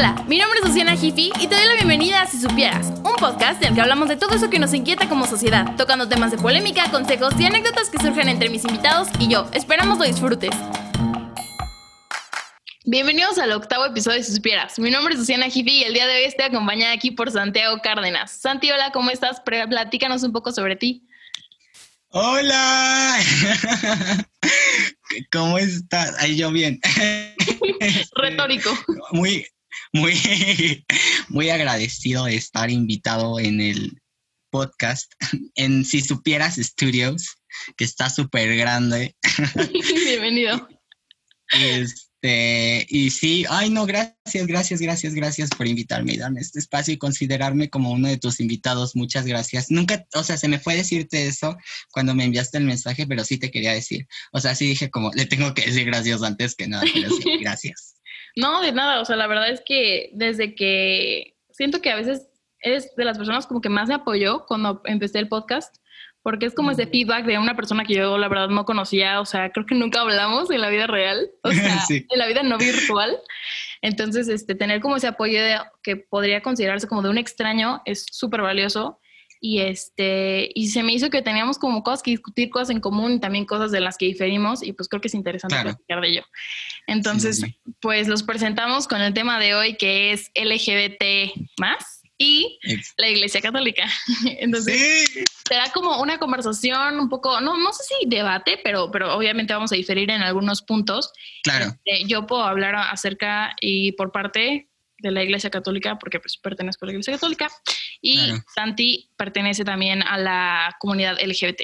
Hola, mi nombre es Luciana Jiffy y te doy la bienvenida a Si Supieras, un podcast en el que hablamos de todo eso que nos inquieta como sociedad, tocando temas de polémica, consejos y anécdotas que surgen entre mis invitados y yo. Esperamos lo disfrutes. Bienvenidos al octavo episodio de Si Supieras. Mi nombre es Luciana Jiffy y el día de hoy estoy acompañada aquí por Santiago Cárdenas. Santi, hola, ¿cómo estás? Platícanos un poco sobre ti. Hola. ¿Cómo estás? Ahí yo bien. Retórico. Muy, muy, muy agradecido de estar invitado en el podcast en Si Supieras Studios, que está súper grande. Bienvenido. Este, y sí, ay no, gracias, gracias, gracias, gracias por invitarme y darme este espacio y considerarme como uno de tus invitados. Muchas gracias. Nunca, o sea, se me fue decirte eso cuando me enviaste el mensaje, pero sí te quería decir. O sea, sí dije como, le tengo que decir gracias antes que nada, pero sí, gracias. No, de nada, o sea, la verdad es que desde que siento que a veces eres de las personas como que más me apoyó cuando empecé el podcast, porque es como ese feedback de una persona que yo la verdad no conocía, o sea, creo que nunca hablamos en la vida real, o sea, en la vida no virtual. Entonces, este, tener como ese apoyo de, que podría considerarse como de un extraño es súper valioso y este y se me hizo que teníamos como cosas que discutir, cosas en común y también cosas de las que diferimos y pues creo que es interesante platicar de ello. Entonces, pues los presentamos con el tema de hoy que es LGBT más y la Iglesia Católica. Entonces, será como una conversación un poco, no, no sé si debate, pero, pero obviamente vamos a diferir en algunos puntos. Claro. Este, yo puedo hablar acerca y por parte de la Iglesia Católica, porque pues pertenezco a la Iglesia Católica, y Santi pertenece también a la comunidad LGBT.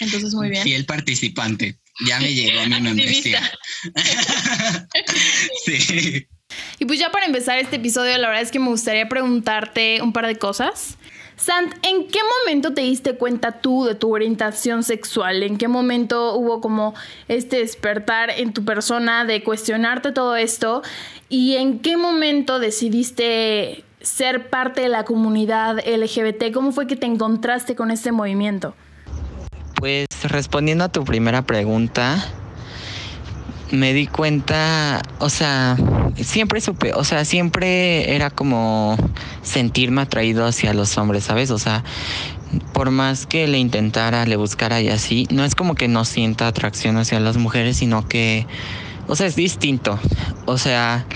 Entonces, muy bien. el participante. Ya me llegó mi membresía. sí. Y pues ya para empezar este episodio, la verdad es que me gustaría preguntarte un par de cosas. Sant, ¿en qué momento te diste cuenta tú de tu orientación sexual? ¿En qué momento hubo como este despertar en tu persona de cuestionarte todo esto? ¿Y en qué momento decidiste ser parte de la comunidad LGBT? ¿Cómo fue que te encontraste con este movimiento? Pues respondiendo a tu primera pregunta, me di cuenta, o sea, siempre supe, o sea, siempre era como sentirme atraído hacia los hombres, ¿sabes? O sea, por más que le intentara, le buscara y así, no es como que no sienta atracción hacia las mujeres, sino que, o sea, es distinto. O sea,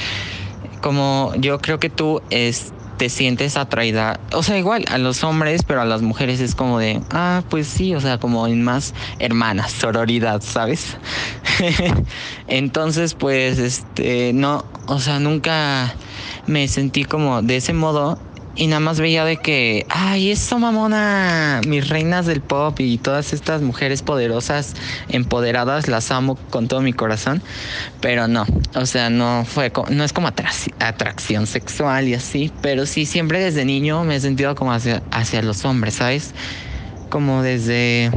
como yo creo que tú es, te sientes atraída, o sea, igual a los hombres, pero a las mujeres es como de, ah, pues sí, o sea, como en más hermanas, sororidad, ¿sabes? Entonces, pues, este, no, o sea, nunca me sentí como de ese modo y nada más veía de que, ay, eso mamona, mis reinas del pop y todas estas mujeres poderosas, empoderadas, las amo con todo mi corazón, pero no, o sea, no fue, no es como atracción sexual y así, pero sí, siempre desde niño me he sentido como hacia, hacia los hombres, ¿sabes? Como desde,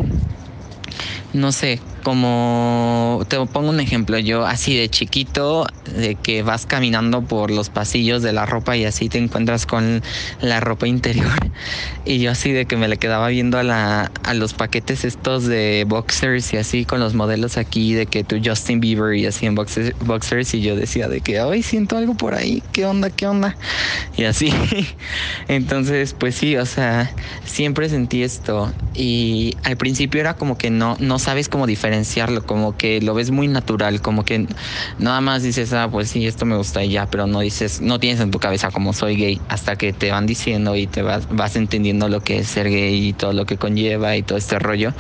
no sé, como te pongo un ejemplo, yo así de chiquito, de que vas caminando por los pasillos de la ropa y así te encuentras con la ropa interior y yo así de que me le quedaba viendo a, la, a los paquetes estos de boxers y así con los modelos aquí de que tú Justin Bieber y así en boxers, boxers y yo decía de que, ay, siento algo por ahí, ¿qué onda, qué onda? Y así. Entonces, pues sí, o sea, siempre sentí esto y al principio era como que no, no sabes cómo diferenciar como que lo ves muy natural, como que nada más dices, ah, pues sí, esto me gusta y ya, pero no dices, no tienes en tu cabeza como soy gay, hasta que te van diciendo y te vas, vas entendiendo lo que es ser gay y todo lo que conlleva y todo este rollo.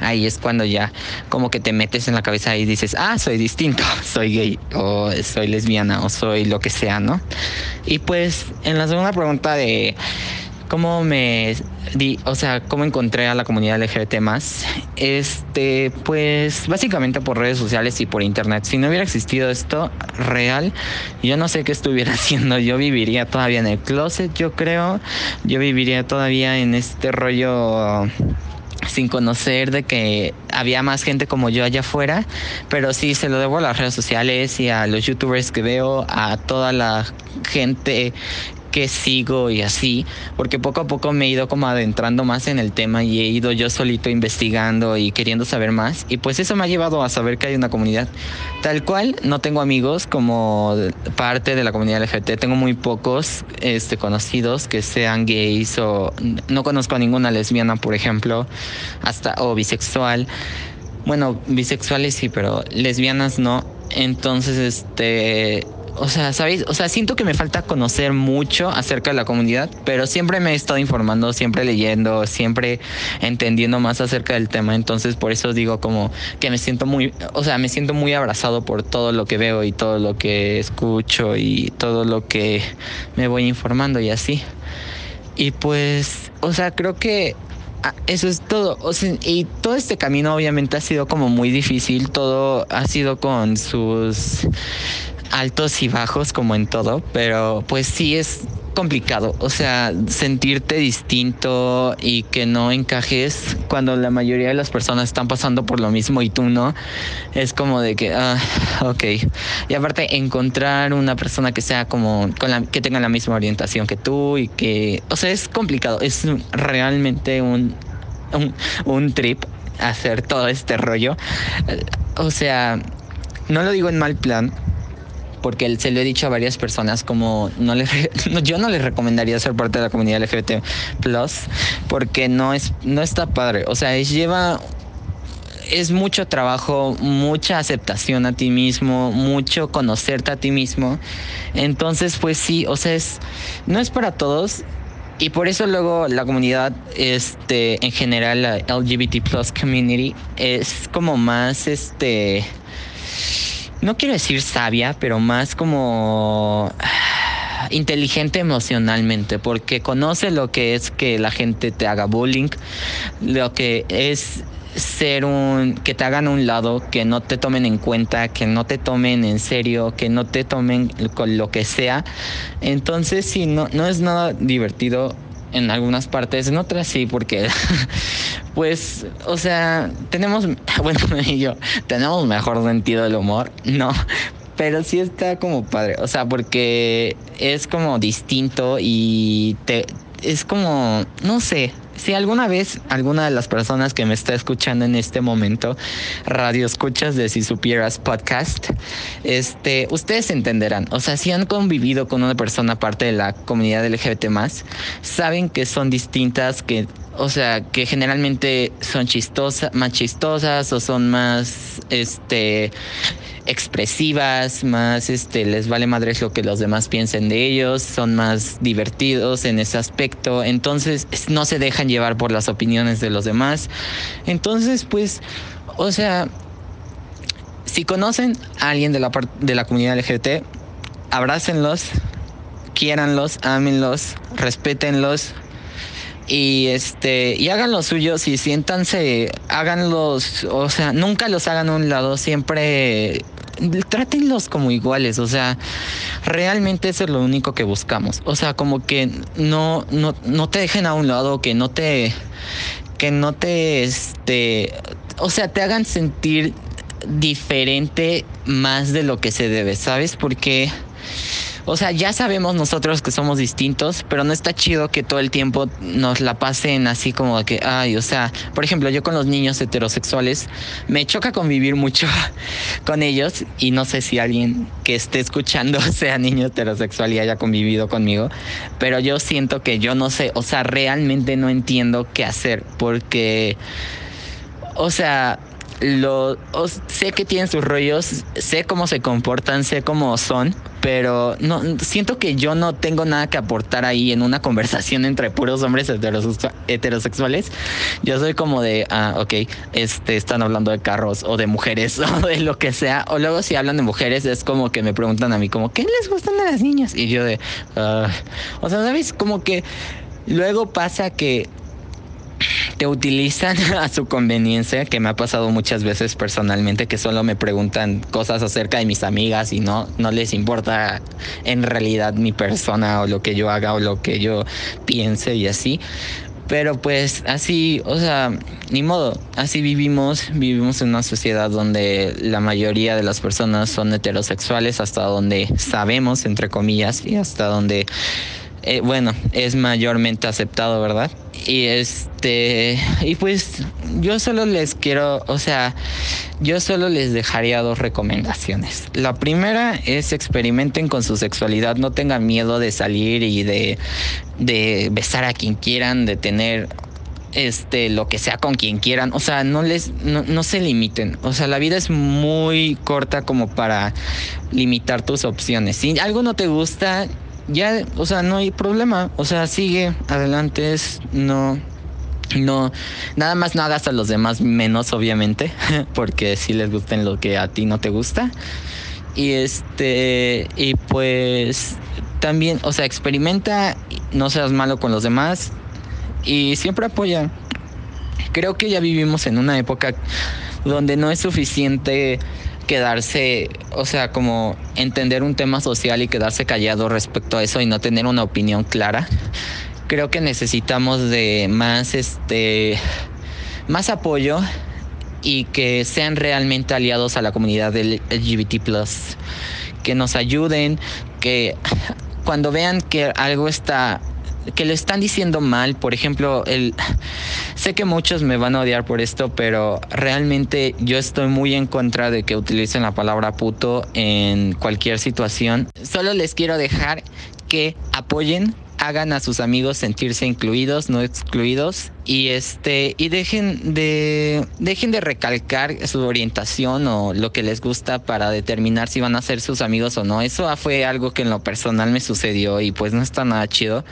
Ahí es cuando ya como que te metes en la cabeza y dices, ah, soy distinto, soy gay o soy lesbiana o soy lo que sea, ¿no? Y pues en la segunda pregunta de cómo me di, o sea, cómo encontré a la comunidad LGBT más, este, pues básicamente por redes sociales y por internet. Si no hubiera existido esto real, yo no sé qué estuviera haciendo. Yo viviría todavía en el closet, yo creo. Yo viviría todavía en este rollo sin conocer de que había más gente como yo allá afuera, pero sí se lo debo a las redes sociales y a los youtubers que veo, a toda la gente que sigo y así, porque poco a poco me he ido como adentrando más en el tema y he ido yo solito investigando y queriendo saber más. Y pues eso me ha llevado a saber que hay una comunidad. Tal cual, no tengo amigos como parte de la comunidad LGBT, tengo muy pocos este, conocidos que sean gays o no conozco a ninguna lesbiana, por ejemplo, hasta o bisexual. Bueno, bisexuales sí, pero lesbianas no. Entonces, este, o sea, ¿sabéis? O sea, siento que me falta conocer mucho acerca de la comunidad, pero siempre me he estado informando, siempre leyendo, siempre entendiendo más acerca del tema. Entonces, por eso digo como que me siento muy, o sea, me siento muy abrazado por todo lo que veo y todo lo que escucho y todo lo que me voy informando y así. Y pues, o sea, creo que ah, eso es todo. O sea, y todo este camino obviamente ha sido como muy difícil. Todo ha sido con sus altos y bajos como en todo, pero pues sí es complicado, o sea, sentirte distinto y que no encajes cuando la mayoría de las personas están pasando por lo mismo y tú no, es como de que, ah, ok. Y aparte, encontrar una persona que sea como, con la, que tenga la misma orientación que tú y que, o sea, es complicado, es realmente un, un, un trip hacer todo este rollo. O sea, no lo digo en mal plan, porque se lo he dicho a varias personas como no les yo no les recomendaría ser parte de la comunidad LGBT plus porque no es no está padre o sea es, lleva es mucho trabajo, mucha aceptación a ti mismo, mucho conocerte a ti mismo. Entonces, pues sí, o sea, es, no es para todos. Y por eso luego la comunidad, este, en general, la LGBT plus community, es como más, este, no quiero decir sabia, pero más como inteligente emocionalmente, porque conoce lo que es que la gente te haga bullying, lo que es ser un que te hagan a un lado, que no te tomen en cuenta, que no te tomen en serio, que no te tomen con lo que sea. Entonces, sí, no, no es nada divertido en algunas partes, en otras sí, porque pues, o sea, tenemos, bueno, y yo, tenemos mejor sentido del humor, no, pero sí está como padre, o sea, porque es como distinto y te, es como, no sé, si alguna vez alguna de las personas que me está escuchando en este momento, radio escuchas de Si Supieras Podcast, este, ustedes entenderán. O sea, si han convivido con una persona parte de la comunidad LGBT saben que son distintas, que o sea, que generalmente son chistosas, más chistosas o son más, este, expresivas, más este les vale madres lo que los demás piensen de ellos, son más divertidos en ese aspecto, entonces no se dejan llevar por las opiniones de los demás. Entonces, pues, o sea, si conocen a alguien de la de la comunidad LGBT, abrácenlos, quiéranlos, ámenlos, respétenlos, y este y hagan lo suyo y siéntanse háganlos o sea nunca los hagan a un lado siempre trátenlos como iguales o sea realmente eso es lo único que buscamos. O sea como que no no no te dejen a un lado que no te que no te este o sea te hagan sentir diferente más de lo que se debe sabes porque o sea, ya sabemos nosotros que somos distintos, pero no está chido que todo el tiempo nos la pasen así como que, ay, o sea, por ejemplo, yo con los niños heterosexuales me choca convivir mucho con ellos y no sé si alguien que esté escuchando sea niño heterosexual y haya convivido conmigo, pero yo siento que yo no sé, o sea, realmente no entiendo qué hacer porque, o sea, lo sé que tienen sus rollos, sé cómo se comportan, sé cómo son, pero no siento que yo no tengo nada que aportar ahí en una conversación entre puros hombres heterosexuales. Yo soy como de, ah, ok, este, están hablando de carros o de mujeres o de lo que sea. O luego si hablan de mujeres es como que me preguntan a mí como, ¿qué les gustan a las niñas? Y yo de, ah", o sea, ¿sabes? Como que luego pasa que utilizan a su conveniencia, que me ha pasado muchas veces personalmente, que solo me preguntan cosas acerca de mis amigas y no, no les importa en realidad mi persona o lo que yo haga o lo que yo piense y así. Pero pues así, o sea, ni modo, así vivimos, vivimos en una sociedad donde la mayoría de las personas son heterosexuales hasta donde sabemos, entre comillas, y hasta donde eh, bueno, es mayormente aceptado, ¿verdad? Y este, y pues yo solo les quiero, o sea, yo solo les dejaría dos recomendaciones. La primera es experimenten con su sexualidad, no tengan miedo de salir y de, de besar a quien quieran, de tener este, lo que sea con quien quieran. O sea, no les, no, no, se limiten. O sea, la vida es muy corta como para limitar tus opciones. Si algo no te gusta, ya, o sea, no hay problema. O sea, sigue adelante, es no. No, nada más no hagas a los demás menos, obviamente, porque si les gusten lo que a ti no te gusta. Y este, y pues también, o sea, experimenta, no seas malo con los demás, y siempre apoya. Creo que ya vivimos en una época donde no es suficiente quedarse, o sea, como entender un tema social y quedarse callado respecto a eso y no tener una opinión clara. Creo que necesitamos de más este más apoyo y que sean realmente aliados a la comunidad del LGBT+, que nos ayuden, que cuando vean que algo está que le están diciendo mal, por ejemplo, el sé que muchos me van a odiar por esto, pero realmente yo estoy muy en contra de que utilicen la palabra puto en cualquier situación. Solo les quiero dejar que apoyen hagan a sus amigos sentirse incluidos, no excluidos y este y dejen de dejen de recalcar su orientación o lo que les gusta para determinar si van a ser sus amigos o no. Eso fue algo que en lo personal me sucedió y pues no está nada chido.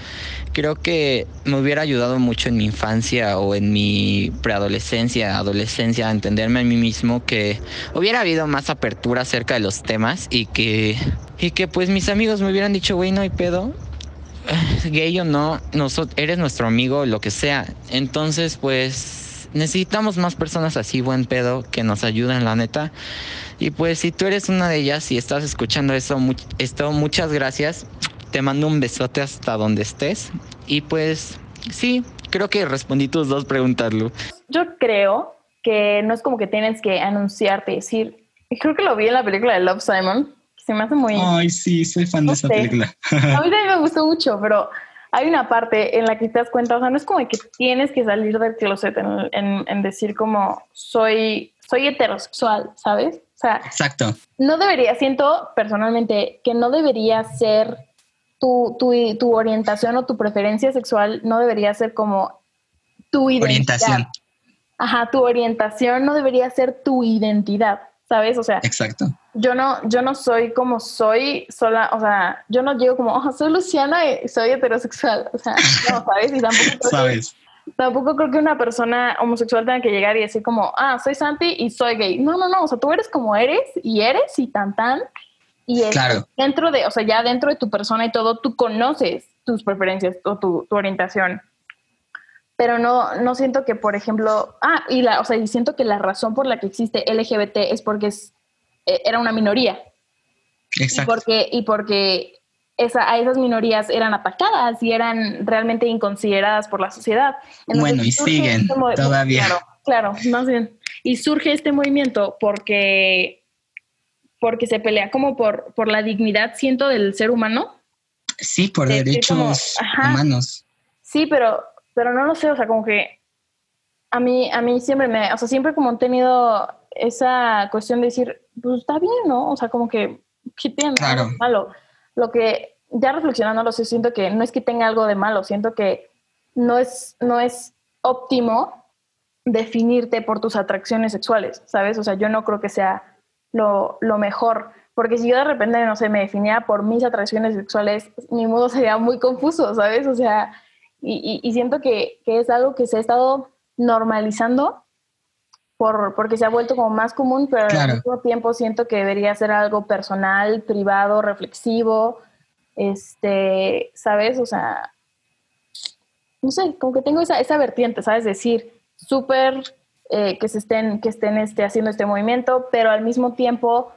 Creo que me hubiera ayudado mucho en mi infancia o en mi preadolescencia, adolescencia a entenderme a mí mismo que hubiera habido más apertura acerca de los temas y que y que pues mis amigos me hubieran dicho, "Güey, no hay pedo." gay o no, eres nuestro amigo, lo que sea. Entonces, pues necesitamos más personas así, buen pedo, que nos ayuden, la neta. Y pues si tú eres una de ellas y estás escuchando eso, esto, muchas gracias. Te mando un besote hasta donde estés. Y pues sí, creo que respondí tus dos preguntas, Lu. Yo creo que no es como que tienes que anunciarte, decir, creo que lo vi en la película de Love Simon, se me hace muy... Ay, sí, soy fan de esa película. a mí también me gustó mucho, pero hay una parte en la que te das cuenta, o sea, no es como que tienes que salir del closet en, en, decir como soy, soy heterosexual, ¿sabes? O sea, Exacto. No debería, siento personalmente que no debería ser tu, tu, tu orientación o tu preferencia sexual, no debería ser como tu identidad. Orientación. Ajá, tu orientación no debería ser tu identidad, ¿sabes? O sea, Exacto yo no, yo no soy como soy sola, o sea, yo no llego como, oh, soy Luciana y soy heterosexual, o sea, no, ¿sabes? Y tampoco creo, ¿Sabes? Que, tampoco creo que una persona homosexual tenga que llegar y decir como, ah, soy Santi y soy gay. No, no, no, o sea, tú eres como eres y eres y tan tan. Y dentro de, o sea, ya dentro de tu persona y todo, tú conoces tus preferencias o tu, tu orientación. Pero no, no siento que, por ejemplo, ah, y la, o sea, y siento que la razón por la que existe LGBT es porque es eh, era una minoría. Exacto. Y porque, y porque esa, a esas minorías eran atacadas y eran realmente inconsideradas por la sociedad. bueno, y siguen este todavía. Claro, claro, más bien. Y surge este movimiento porque, porque se pelea como por, por la dignidad, siento, del ser humano. Sí, por derechos humanos. Sí, pero, pero no lo sé, o sea, como que a mí, a mí siempre me, o sea, siempre como han tenido esa cuestión de decir, pues está bien, ¿no? O sea, como que, ¿qué tiene claro. malo? Lo que, ya reflexionando, lo sé, siento que no es que tenga algo de malo, siento que no es, no es óptimo definirte por tus atracciones sexuales, ¿sabes? O sea, yo no creo que sea lo, lo mejor, porque si yo de repente, no sé, me definiera por mis atracciones sexuales, mi modo sería muy confuso, ¿sabes? O sea, y, y, y siento que, que es algo que se ha estado normalizando porque se ha vuelto como más común, pero al mismo tiempo siento que debería ser algo personal, privado, reflexivo, este, ¿sabes? O sea, no sé, como que tengo esa, esa vertiente, ¿sabes? Decir, súper eh, que se estén, que estén este, haciendo este movimiento, pero al mismo tiempo,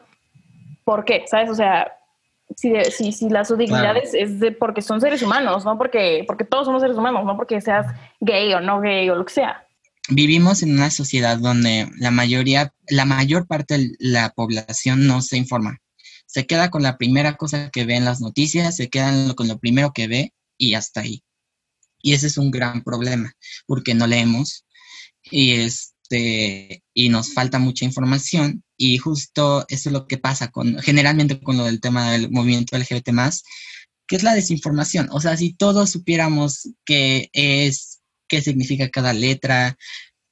¿por qué? ¿Sabes? O sea, si, si, si la su dignidad es, de porque son seres humanos, no porque, porque todos somos seres humanos, no porque seas gay o no gay o lo que sea vivimos en una sociedad donde la mayoría, la mayor parte de la población no se informa. Se queda con la primera cosa que ve en las noticias, se queda con lo primero que ve y hasta ahí. Y ese es un gran problema, porque no leemos y, este, y nos falta mucha información y justo eso es lo que pasa con, generalmente con lo del tema del movimiento LGBT más, que es la desinformación. O sea, si todos supiéramos qué es, qué significa cada letra,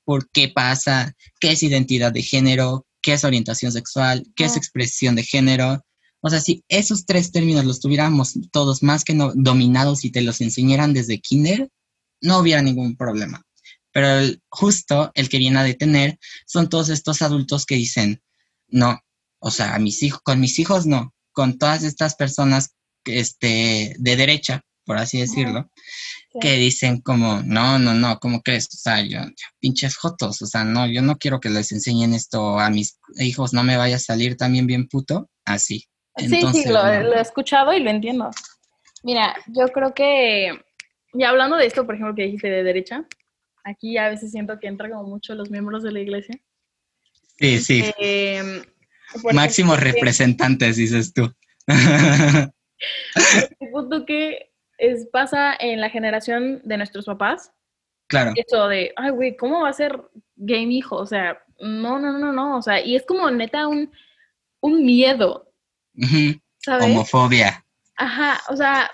por qué pasa, qué es identidad de género, qué es orientación sexual, qué es expresión de género. O sea, si esos tres términos los tuviéramos todos más que no, dominados y te los enseñaran desde kinder, no hubiera ningún problema. Pero justo el que viene a detener son todos estos adultos que dicen, no, o sea, a mis hijos, con mis hijos no, con todas estas personas este, de derecha, por así decirlo, que dicen como, no, no, no, ¿cómo crees? O sea, yo, pinches fotos, o sea, no, yo no quiero que les enseñen esto a mis hijos, no me vaya a salir también bien puto, así. sí, sí, lo, he escuchado y lo entiendo. Mira, yo creo que, ya hablando de esto, por ejemplo, que dijiste de derecha, aquí a veces siento que entra como mucho los miembros de la iglesia. Sí, sí. Eh, Máximos representantes, dices tú. El punto que es, pasa en la generación de nuestros papás. Claro. Eso de, ay, güey, ¿cómo va a ser gay mi hijo? O sea, no, no, no, no. O sea, y es como neta un, un miedo. ¿sabes? Homofobia. Ajá, o sea,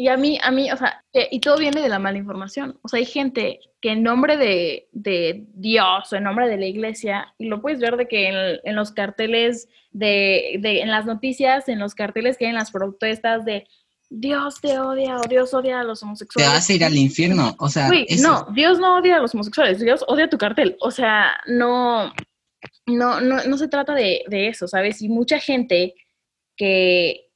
y a mí, a mí, o sea, y todo viene de la mala información. O sea, hay gente que en nombre de, de Dios o en nombre de la iglesia, y lo puedes ver de que en, en los carteles, de, de, en las noticias, en los carteles que hay en las protestas de Dios te odia o Dios odia a los homosexuales. Te vas a ir al infierno, o sea. no, Dios no odia a los homosexuales, Dios odia tu cartel. O sea, no, no, no, no se trata de, de eso, ¿sabes? Y mucha gente que,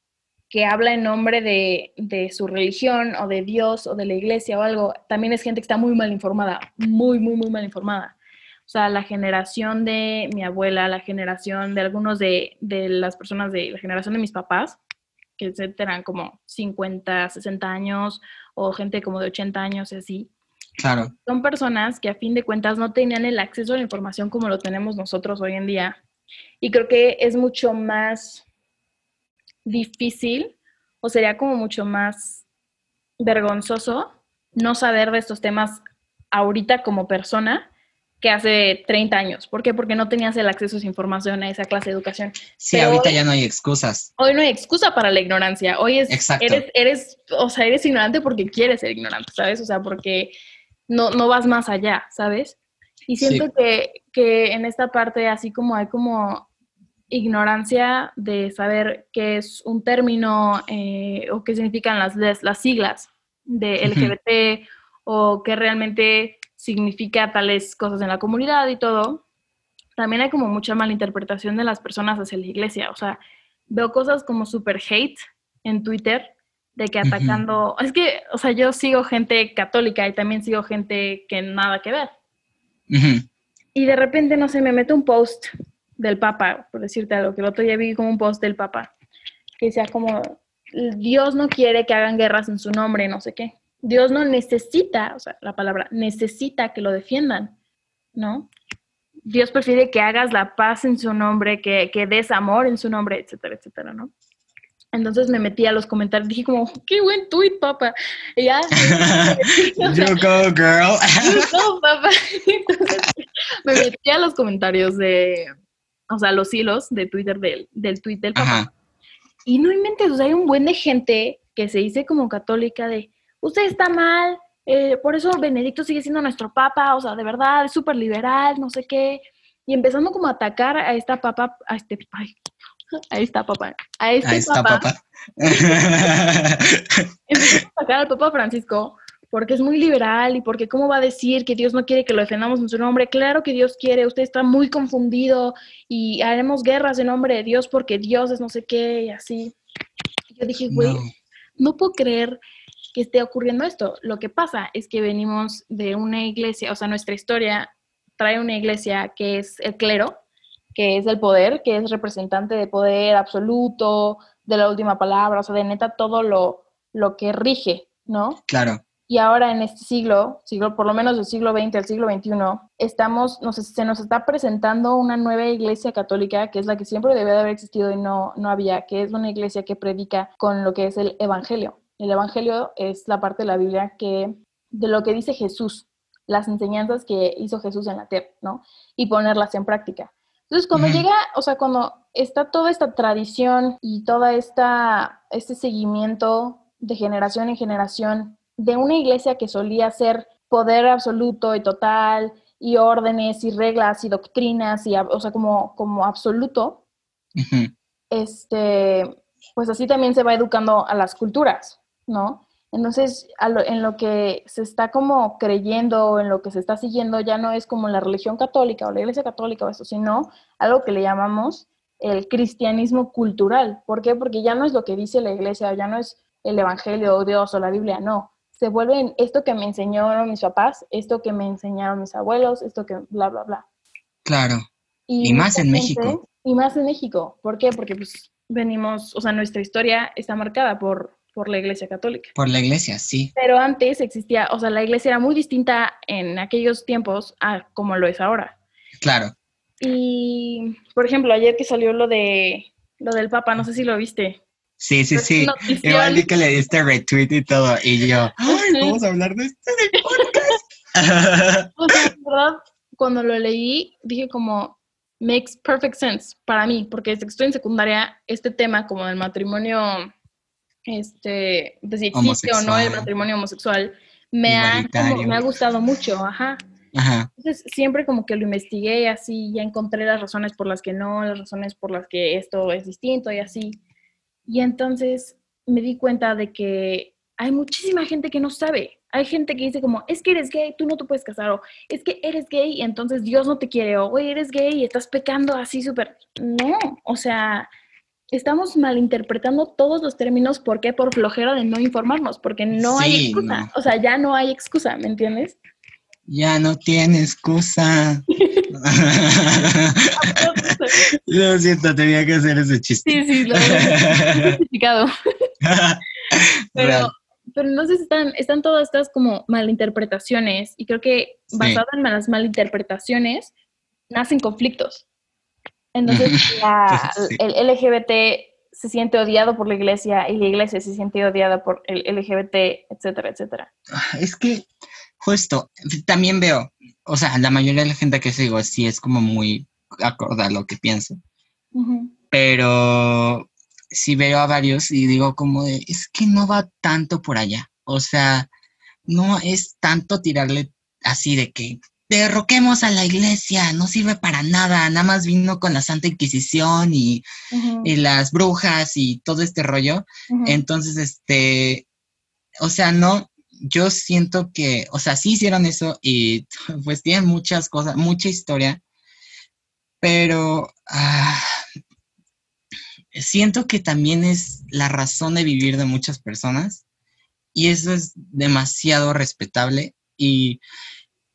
que habla en nombre de, de, su religión o de Dios o de la iglesia o algo, también es gente que está muy mal informada, muy, muy, muy mal informada. O sea, la generación de mi abuela, la generación de algunos de, de las personas de la generación de mis papás, que eran como 50, 60 años o gente como de 80 años y así. Claro. Son personas que a fin de cuentas no tenían el acceso a la información como lo tenemos nosotros hoy en día. Y creo que es mucho más difícil o sería como mucho más vergonzoso no saber de estos temas ahorita como persona que hace 30 años. ¿Por qué? Porque no tenías el acceso a esa información, a esa clase de educación. Sí, ahorita ya no hay excusas. Hoy no hay excusa para la ignorancia. Hoy es, Exacto. eres, eres, o sea, eres ignorante porque quieres ser ignorante, ¿sabes? O sea, porque no, no vas más allá, ¿sabes? Y siento sí. que, que en esta parte, así como hay como ignorancia de saber qué es un término eh, o qué significan las, las siglas de LGBT uh -huh. o qué realmente significa tales cosas en la comunidad y todo, también hay como mucha malinterpretación de las personas hacia la iglesia. O sea, veo cosas como super hate en Twitter de que atacando, uh -huh. es que, o sea, yo sigo gente católica y también sigo gente que nada que ver. Uh -huh. Y de repente, no sé, me meto un post del Papa, por decirte algo, que el otro día vi como un post del Papa, que decía como, Dios no quiere que hagan guerras en su nombre, no sé qué. Dios no necesita, o sea, la palabra, necesita que lo defiendan, ¿no? Dios prefiere que hagas la paz en su nombre, que, que des amor en su nombre, etcétera, etcétera, ¿no? Entonces me metí a los comentarios, dije como, qué buen tweet, papá. Y ya. you go, girl. you go, papá. Entonces, me metí a los comentarios de, o sea, los hilos de Twitter del, del tweet del papá. Ajá. Y no inventes, o sea, hay un buen de gente que se dice como católica de, usted está mal, eh, por eso Benedicto sigue siendo nuestro papa, o sea, de verdad, es súper liberal, no sé qué. Y empezando como a atacar a esta papa, a este, ay, ahí está papá, a este papá. papá. Empezó a atacar al Papa Francisco porque es muy liberal y porque cómo va a decir que Dios no quiere que lo defendamos en su nombre. Claro que Dios quiere, usted está muy confundido y haremos guerras en nombre de Dios porque Dios es no sé qué y así. Yo dije, güey, no. no puedo creer que esté ocurriendo esto. Lo que pasa es que venimos de una iglesia, o sea, nuestra historia trae una iglesia que es el clero, que es el poder, que es representante de poder absoluto, de la última palabra, o sea, de neta todo lo, lo que rige, ¿no? Claro. Y ahora en este siglo, siglo, por lo menos del siglo XX al siglo XXI, estamos, nos, se nos está presentando una nueva iglesia católica, que es la que siempre debe de haber existido y no, no había, que es una iglesia que predica con lo que es el evangelio. el Evangelio es la parte de la Biblia que, de lo que dice Jesús, las enseñanzas que hizo Jesús en la tierra, ¿no? Y ponerlas en práctica. Entonces, cuando llega, o sea, cuando está toda esta tradición y toda esta, este seguimiento de generación en generación de una iglesia que solía ser poder absoluto y total y órdenes y reglas y doctrinas y, o sea, como, como absoluto, este, pues así también se va educando a las culturas, ¿no? Entonces, en lo que se está como creyendo, en lo que se está siguiendo, ya no es como la religión católica o la iglesia católica o eso, sino algo que le llamamos el cristianismo cultural. ¿Por qué? Porque ya no es lo que dice la iglesia, ya no es el evangelio o Dios o la Biblia, no. Se vuelve esto que me enseñaron mis papás, esto que me enseñaron mis abuelos, esto que bla, bla, bla. Claro. Y, más en México. Y más en México. ¿Por qué? Porque pues venimos, o sea, nuestra historia está marcada por por la Iglesia Católica. Por la Iglesia, sí. Pero antes existía, o sea, la Iglesia era muy distinta en aquellos tiempos a como lo es ahora. Claro. Y, por ejemplo, ayer que salió lo de lo del Papa, no sé si lo viste. Sí, sí, sí. Igual vi que le diste retweet y todo, y yo, ay, vamos a hablar de este podcast. o sea, verdad, cuando lo leí, dije como, makes perfect sense para mí, porque desde que estoy en secundaria, este tema como del matrimonio este, de si existe o no el matrimonio homosexual, me ha, me ha gustado mucho, ajá. Entonces, siempre como que lo investigué así, ya encontré las razones por las que no, las razones por las que esto es distinto y así. Y entonces me di cuenta de que hay muchísima gente que no sabe. Hay gente que dice como, es que eres gay, tú no te puedes casar, o es que eres gay y entonces Dios no te quiere, o eres gay y estás pecando así súper... No, o sea, estamos malinterpretando todos los términos. ¿Por qué? Por flojera de no informarnos, porque no hay excusa. O sea, ya no hay excusa, ¿me entiendes? Ya no tiene excusa. lo siento, tenía que hacer ese chiste. Sí, sí, lo he justificado. pero, pero entonces están, están todas estas como malinterpretaciones y creo que basado en las malinterpretaciones nacen conflictos. Entonces, el LGBT se siente odiado por la iglesia y la iglesia se siente odiada por el LGBT, etcétera, etcétera. Es que justo, también veo, o sea, la mayoría de la gente que sigo sí es como muy acorde a lo que pienso. Pero si veo a varios y digo como de, es que no va tanto por allá. O sea, no es tanto tirarle así de que derroquemos a la iglesia, no sirve para nada, nada más vino con la Santa Inquisición y, las brujas y todo este rollo. Entonces, este, o sea, no, yo siento que, o sea, sí hicieron eso y pues tienen muchas cosas, mucha historia, pero ah, siento que también es la razón de vivir de muchas personas y eso es demasiado respetable y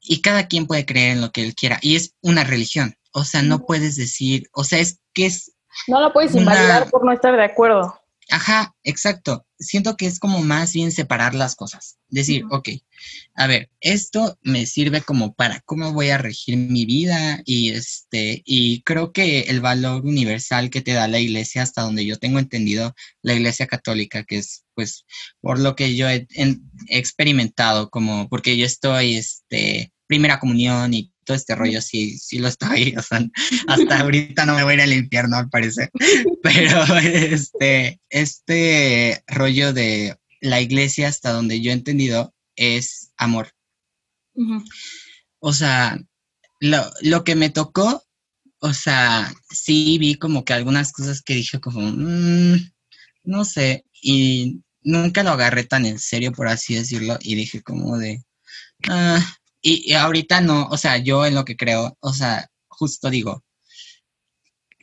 y cada quien puede creer en lo que él quiera. Y es una religión. O sea, no puedes decir, o sea, es que es... No la puedes invalidar por no estar de acuerdo. Ajá, exacto. Siento que es como más bien separar las cosas. Decir, ok, a ver, esto me sirve como para cómo voy a regir mi vida y este, y creo que el valor universal que te da la iglesia, hasta donde yo tengo entendido, la iglesia católica, que es pues por lo que yo he, he experimentado, como porque yo estoy, este, primera comunión y todo este rollo, sí, sí lo estoy, o sea, hasta ahorita no me voy a ir al infierno al parecer, pero este, este rollo de la iglesia, hasta donde yo he entendido, es amor. O sea, lo, lo, que me tocó, o sea, sí vi como que algunas cosas que dije como, mm, no sé, y nunca lo agarré tan en serio, por así decirlo, y dije como de, ah, y, ahorita no, o sea, yo en lo que creo, o sea, justo digo,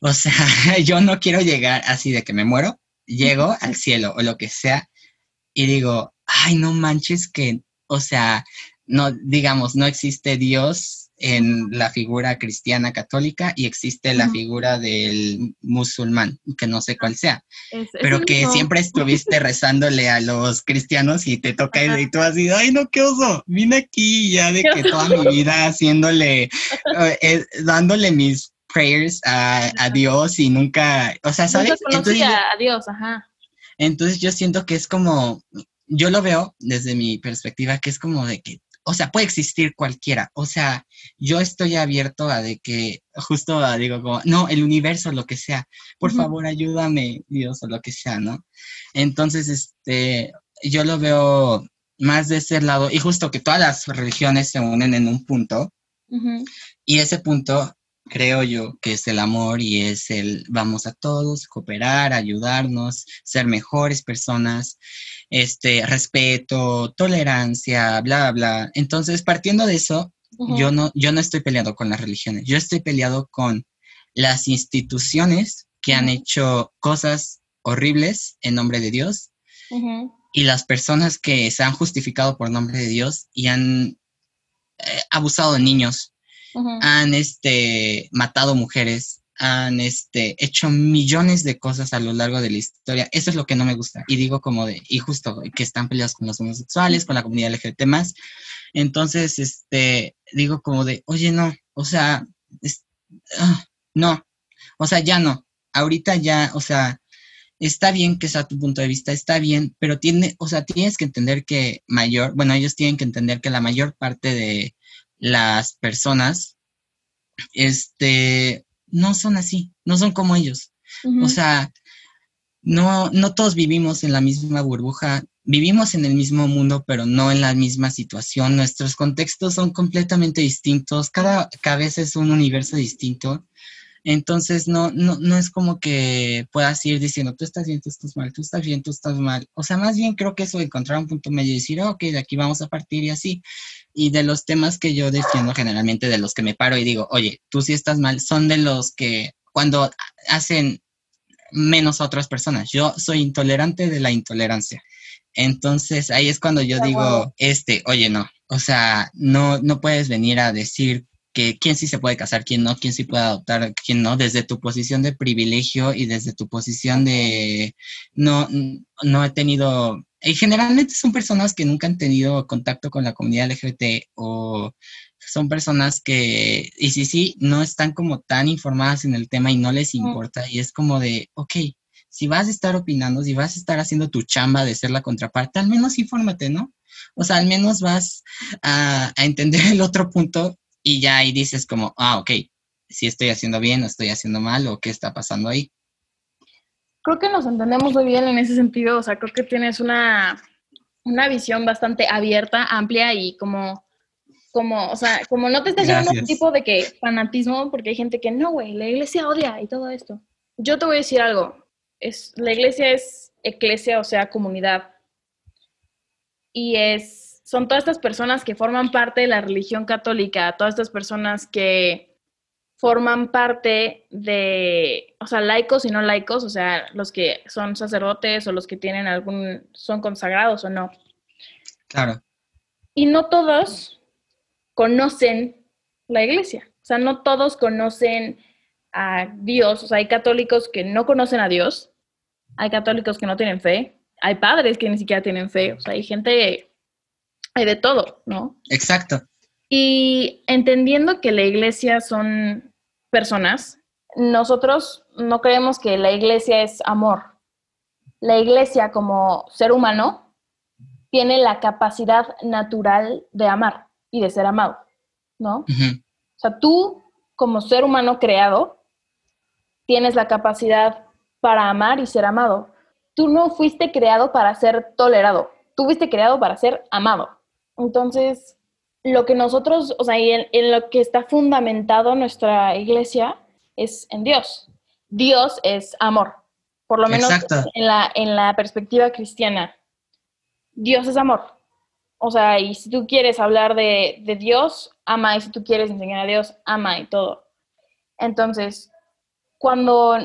o sea, yo no quiero llegar así de que me muero, llego al cielo o lo que sea y digo, ay, no manches que, o sea, no, digamos, no existe Dios en la figura cristiana católica y existe la figura del musulmán, que no sé cuál sea, pero que siempre estuviste rezándole a los cristianos y te toca y tú has dicho, ay no, qué oso, vine aquí ya de que toda mi vida haciéndole, eh, eh, dándole mis prayers a, Dios y nunca, o sea, ¿sabes? Entonces, a Dios, ajá. Entonces yo siento que es como, yo lo veo desde mi perspectiva que es como de que, o sea, puede existir cualquiera. O sea, yo estoy abierto a de que, justo digo como, no, el universo, lo que sea, por favor ayúdame, Dios, o lo que sea, ¿no? Entonces, este, yo lo veo más de ese lado, y justo que todas las religiones se unen en un punto, y ese punto creo yo que es el amor y es el vamos a todos cooperar, ayudarnos, ser mejores personas, este respeto, tolerancia, bla bla. Entonces, partiendo de eso, yo no yo no estoy peleado con las religiones, yo estoy peleado con las instituciones que han hecho cosas horribles en nombre de Dios y las personas que se han justificado por nombre de Dios y han eh, abusado de niños han este, matado mujeres, han este, hecho millones de cosas a lo largo de la historia. Eso es lo que no me gusta. Y digo como de, y justo que están peleados con los homosexuales, con la comunidad LGBT más. Entonces, este, digo como de, oye, no, o sea, ah, no, o sea, ya no. Ahorita ya, o sea, está bien que sea tu punto de vista, está bien, pero tiene, o sea, tienes que entender que mayor, bueno, ellos tienen que entender que la mayor parte de las personas, este, no son así, no son como ellos. O sea, no, no todos vivimos en la misma burbuja, vivimos en el mismo mundo, pero no en la misma situación. Nuestros contextos son completamente distintos, cada cabeza es un universo distinto. Entonces, no, no, no es como que puedas ir diciendo, tú estás bien, tú estás mal, tú estás bien, tú estás mal. O sea, más bien creo que eso de encontrar un punto medio y decir, ok, de aquí vamos a partir y así. Y de los temas que yo defiendo generalmente, de los que me paro y digo, oye, tú sí estás mal, son de los que cuando hacen menos a otras personas. Yo soy intolerante de la intolerancia. Entonces ahí es cuando yo digo, este, oye, no, o sea, no, no puedes venir a decir que quién sí se puede casar, quién no, quién sí puede adoptar, quién no, desde tu posición de privilegio y desde tu posición de no, no he tenido, generalmente son personas que nunca han tenido contacto con la comunidad LGBT o son personas que, y sí, sí, no están como tan informadas en el tema y no les importa y es como de, ok, si vas a estar opinando, si vas a estar haciendo tu chamba de ser la contraparte, al menos infórmate, ¿no? O sea, al menos vas a, a entender el otro punto y ya ahí dices como, ah, ok, si estoy haciendo bien o estoy haciendo mal o qué está pasando ahí. Creo que nos entendemos muy bien en ese sentido, o sea, creo que tienes una, una visión bastante abierta, amplia y como, como, o sea, como no te estás llevando un tipo de que fanatismo, porque hay gente que no, güey, la iglesia odia y todo esto. Yo te voy a decir algo, es, la iglesia es eclesia, o sea, comunidad. Y es son todas estas personas que forman parte de la religión católica, todas estas personas que forman parte de, o sea, laicos y no laicos, o sea, los que son sacerdotes o los que tienen algún, son consagrados o no. Claro. Y no todos conocen la iglesia, o sea, no todos conocen a Dios, o sea, hay católicos que no conocen a Dios, hay católicos que no tienen fe, hay padres que ni siquiera tienen fe, o sea, hay gente hay de todo, ¿no? Exacto. Y entendiendo que la iglesia son personas, nosotros no creemos que la iglesia es amor. La iglesia como ser humano tiene la capacidad natural de amar y de ser amado, ¿no? O sea, tú como ser humano creado tienes la capacidad para amar y ser amado. Tú no fuiste creado para ser tolerado, tú fuiste creado para ser amado. Entonces, lo que nosotros, o sea, en, en, lo que está fundamentado nuestra iglesia es en Dios. Dios es amor, por lo menos en la, en la perspectiva cristiana. Dios es amor. O sea, y si tú quieres hablar de, de Dios, ama, y si tú quieres enseñar a Dios, ama y todo. Entonces, cuando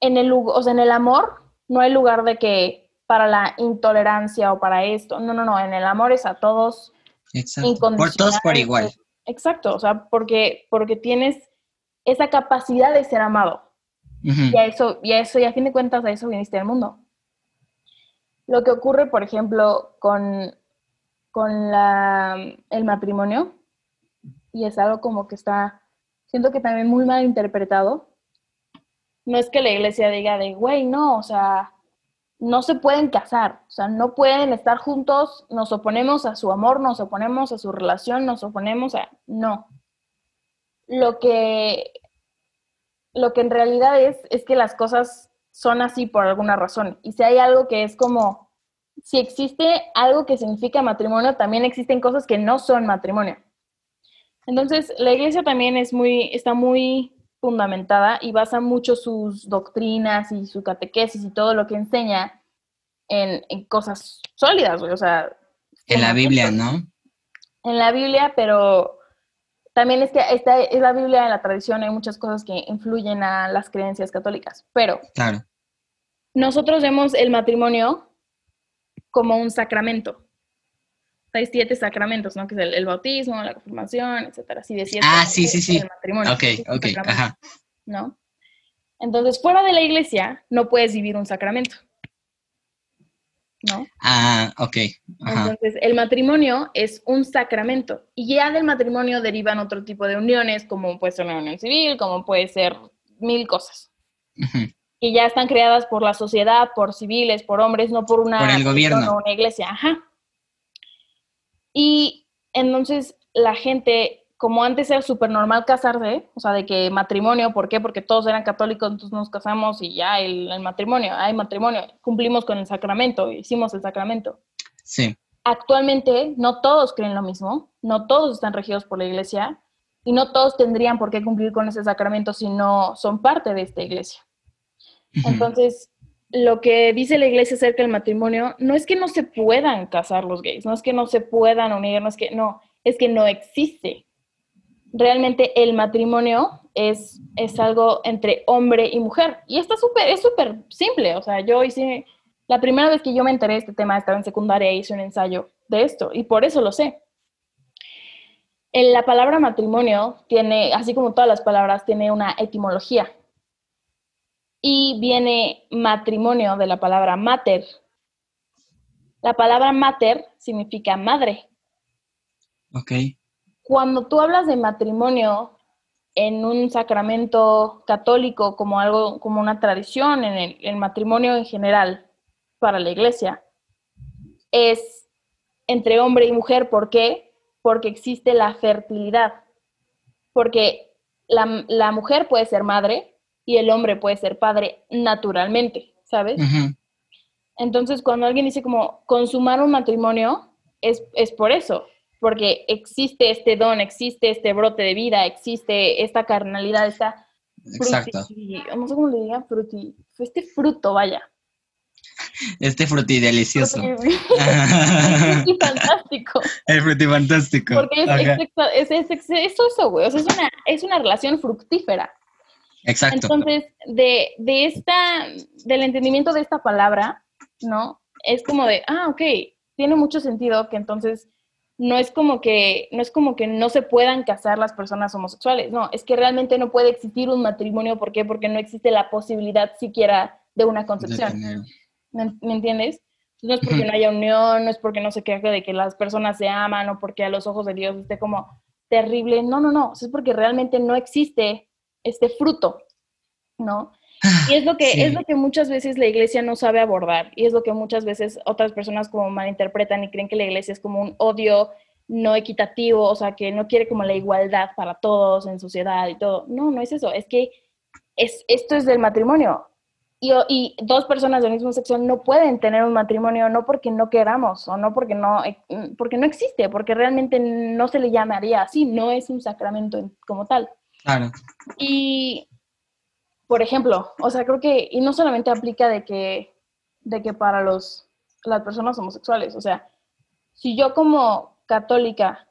en el, o sea, en el amor no hay lugar de que para la intolerancia o para esto. No, no, no, en el amor es a todos. Exacto. Por todos por igual. Exacto, o sea, porque, porque tienes esa capacidad de ser amado. Y a eso, y a eso, y a fin de cuentas, a eso viniste al mundo. Lo que ocurre, por ejemplo, con, con la, el matrimonio, y es algo como que está, siento que también muy mal interpretado. No es que la iglesia diga de, güey, no, o sea, no se pueden casar, o sea, no pueden estar juntos, nos oponemos a su amor, nos oponemos a su relación, nos oponemos a... No. Lo que, lo que en realidad es, es que las cosas son así por alguna razón. Y si hay algo que es como, si existe algo que significa matrimonio, también existen cosas que no son matrimonio. Entonces, la iglesia también es muy, está muy fundamentada y basa mucho sus doctrinas y su catequesis y todo lo que enseña en, cosas sólidas, o sea... En la Biblia, ¿no? En la Biblia, pero también es que esta es la Biblia, en la tradición, hay muchas cosas que influyen a las creencias católicas, pero claro. nosotros vemos el matrimonio como un sacramento hay siete sacramentos, ¿no? Que es el, bautismo, la confirmación, etcétera. Así de siete. Ah, sí, sí, sí. El matrimonio. Ok, ok, ajá. ¿No? Entonces, fuera de la iglesia, no puedes vivir un sacramento. ¿No? Ah, ok. Entonces, el matrimonio es un sacramento. Y ya del matrimonio derivan otro tipo de uniones, como puede ser una unión civil, como puede ser mil cosas. Que ya están creadas por la sociedad, por civiles, por hombres, no por una, por el gobierno. una iglesia. Ajá. Y entonces la gente, como antes era súper normal casarse, o sea, de que matrimonio, ¿por qué? Porque todos eran católicos, entonces nos casamos y ya el, matrimonio, hay matrimonio, cumplimos con el sacramento, hicimos el sacramento. Sí. Actualmente no todos creen lo mismo, no todos están regidos por la iglesia y no todos tendrían por qué cumplir con ese sacramento si no son parte de esta iglesia. Entonces, lo que dice la iglesia acerca del matrimonio no es que no se puedan casar los gays, no es que no se puedan unir, no es que no, es que no existe. Realmente el matrimonio es, es algo entre hombre y mujer. Y está súper, es súper simple. O sea, yo hice, la primera vez que yo me enteré de este tema estaba en secundaria e hice un ensayo de esto y por eso lo sé. En la palabra matrimonio tiene, así como todas las palabras, tiene una etimología y viene matrimonio de la palabra mater. La palabra mater significa madre. Ok. Cuando tú hablas de matrimonio en un sacramento católico como algo, como una tradición, en el, matrimonio en general para la iglesia, es entre hombre y mujer. ¿Por qué? Porque existe la fertilidad. Porque la, la mujer puede ser madre, y el hombre puede ser padre naturalmente, ¿sabes? Entonces, cuando alguien dice como consumar un matrimonio, es, es, por eso, porque existe este don, existe este brote de vida, existe esta carnalidad, esta... Exacto. no sé cómo le digan, fruti, este fruto, vaya. Este fruti delicioso. Fruti fantástico. El fruti fantástico. Porque es, es, es, eso, güey. O sea, es una, es una relación fructífera. Exacto. Entonces, de, de esta, del entendimiento de esta palabra, ¿no? Es como de, ah, ok, tiene mucho sentido que entonces no es como que no es como que no se puedan casar las personas homosexuales, no, es que realmente no puede existir un matrimonio, ¿por qué? Porque no existe la posibilidad siquiera de una concepción. ¿Me, entiendes? No es porque no haya unión, no es porque no se queje de que las personas se aman o porque a los ojos de Dios esté como terrible, no, no, no, es porque realmente no existe este fruto, ¿no? Ah, y es lo que es lo que muchas veces la iglesia no sabe abordar y es lo que muchas veces otras personas como malinterpretan y creen que la iglesia es como un odio no equitativo, o sea, que no quiere como la igualdad para todos en sociedad y todo. No, no es eso, es que es, esto es del matrimonio. Y, y, dos personas del mismo sexo no pueden tener un matrimonio no porque no queramos o no porque no, porque no existe, porque realmente no se le llamaría así, no es un sacramento como tal. Claro. Y, por ejemplo, o sea, creo que, y no solamente aplica de que, de que para los, las personas homosexuales, o sea, si yo como católica,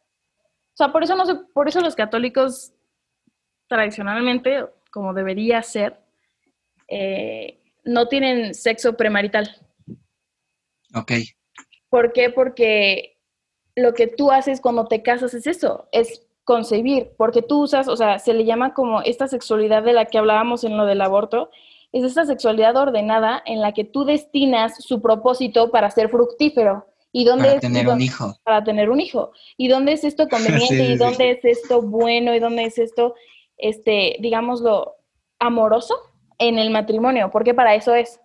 o sea, por eso no sé, por eso los católicos tradicionalmente, como debería ser, eh, no tienen sexo premarital. Ok. ¿Por qué? Porque lo que tú haces cuando te casas es eso, es concebir, porque tú usas, o sea, se le llama como esta sexualidad de la que hablábamos en lo del aborto, es esta sexualidad ordenada en la que tú destinas su propósito para ser fructífero. ¿Y dónde para tener un hijo. Para tener un hijo. ¿Y dónde es esto conveniente? ¿Y dónde es esto bueno? ¿Y dónde es esto, este, digámoslo, amoroso? En el matrimonio, porque para eso es,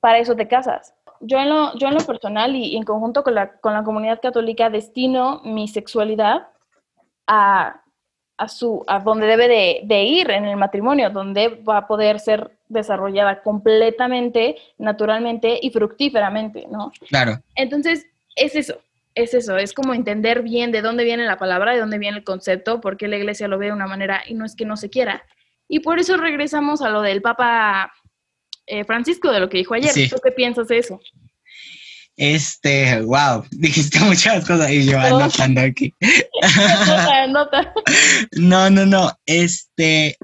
para eso te casas. yo en lo, yo en lo personal y, en conjunto con la, con la comunidad católica destino mi sexualidad a, a, su, a donde debe de, de, ir en el matrimonio, donde va a poder ser desarrollada completamente, naturalmente y fructíferamente, ¿no? Claro. Entonces, es eso, es eso, es como entender bien de dónde viene la palabra, de dónde viene el concepto, por qué la iglesia lo ve de una manera y no es que no se quiera. Y por eso regresamos a lo del Papa eh, Francisco, de lo que dijo ayer. ¿Tú qué piensas de eso? Este, wow, dijiste muchas cosas y yo anotando aquí. No, no, no, este,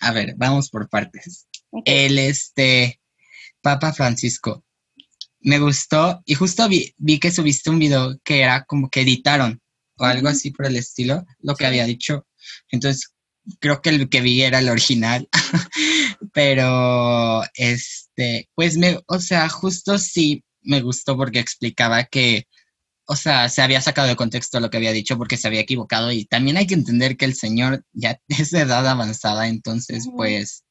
a ver, vamos por partes. El, este, Papa Francisco, me gustó y justo vi, vi, que subiste un video que era como que editaron o algo así por el estilo, lo que había dicho. Entonces, creo que el que vi era el original, pero este, pues me, o sea, justo sí me gustó porque explicaba que, o sea, se había sacado de contexto lo que había dicho porque se había equivocado y también hay que entender que el señor ya es de edad avanzada, entonces pues,